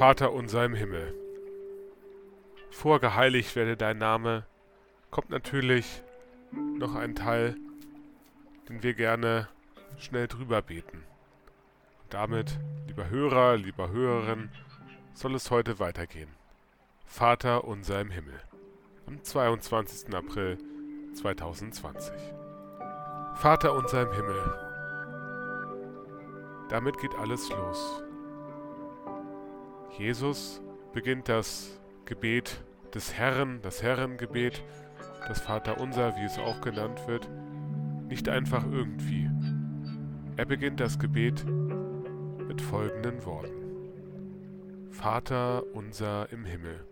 Vater unser im Himmel. Vorgeheiligt werde dein Name, kommt natürlich noch ein Teil, den wir gerne schnell drüber beten. Und damit, lieber Hörer, lieber Hörerin, soll es heute weitergehen. Vater unser im Himmel. Am 22. April 2020. Vater unser im Himmel. Damit geht alles los. Jesus beginnt das Gebet des Herrn, das Herrengebet, das Vaterunser, wie es auch genannt wird, nicht einfach irgendwie. Er beginnt das Gebet mit folgenden Worten. Vater unser im Himmel.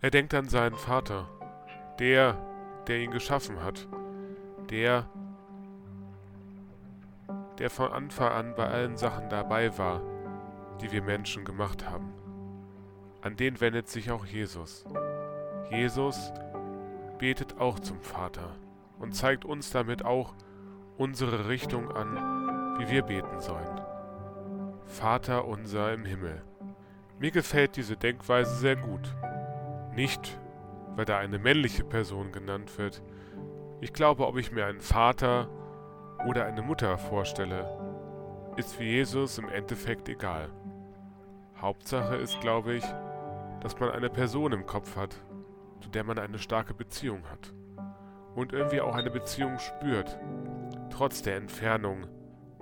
Er denkt an seinen Vater, der, der ihn geschaffen hat, der, der von Anfang an bei allen Sachen dabei war, die wir Menschen gemacht haben. An den wendet sich auch Jesus. Jesus betet auch zum Vater und zeigt uns damit auch unsere Richtung an, wie wir beten sollen. Vater unser im Himmel. Mir gefällt diese Denkweise sehr gut. Nicht, weil da eine männliche Person genannt wird. Ich glaube, ob ich mir einen Vater oder eine Mutter vorstelle, ist für Jesus im Endeffekt egal. Hauptsache ist, glaube ich, dass man eine Person im Kopf hat, zu der man eine starke Beziehung hat. Und irgendwie auch eine Beziehung spürt, trotz der Entfernung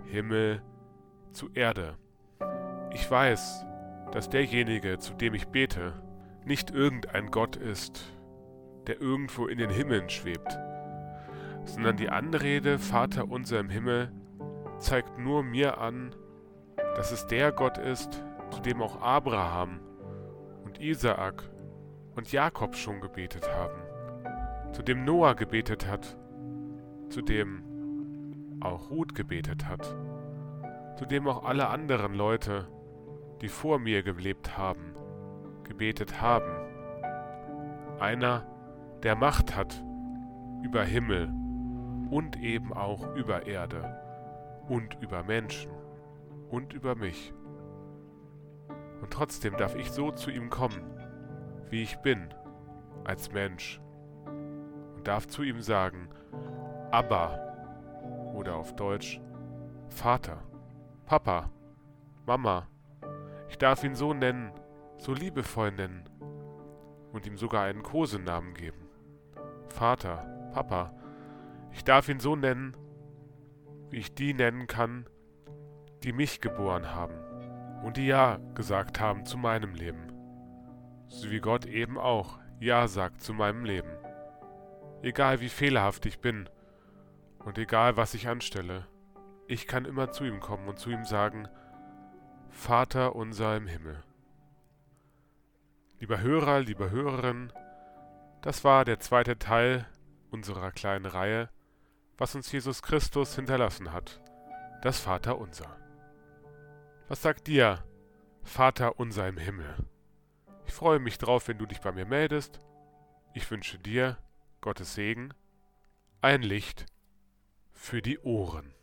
Himmel zu Erde. Ich weiß, dass derjenige, zu dem ich bete, nicht irgendein Gott ist, der irgendwo in den Himmeln schwebt, sondern die Anrede Vater unser im Himmel zeigt nur mir an, dass es der Gott ist, zu dem auch Abraham und Isaak und Jakob schon gebetet haben, zu dem Noah gebetet hat, zu dem auch Ruth gebetet hat, zu dem auch alle anderen Leute, die vor mir gelebt haben, gebetet haben. Einer, der Macht hat über Himmel und eben auch über Erde und über Menschen und über mich. Und trotzdem darf ich so zu ihm kommen, wie ich bin, als Mensch. Und darf zu ihm sagen, Abba oder auf Deutsch Vater, Papa, Mama. Ich darf ihn so nennen, so liebevoll nennen und ihm sogar einen Kosenamen geben. Vater, Papa. Ich darf ihn so nennen, wie ich die nennen kann, die mich geboren haben und die Ja gesagt haben zu meinem Leben. So wie Gott eben auch Ja sagt zu meinem Leben. Egal wie fehlerhaft ich bin und egal was ich anstelle, ich kann immer zu ihm kommen und zu ihm sagen, Vater unser im Himmel. Lieber Hörer, liebe Hörerin, das war der zweite Teil unserer kleinen Reihe, was uns Jesus Christus hinterlassen hat, das Vater unser. Was sagt dir, Vater unser im Himmel? Ich freue mich drauf, wenn du dich bei mir meldest. Ich wünsche dir Gottes Segen, ein Licht für die Ohren.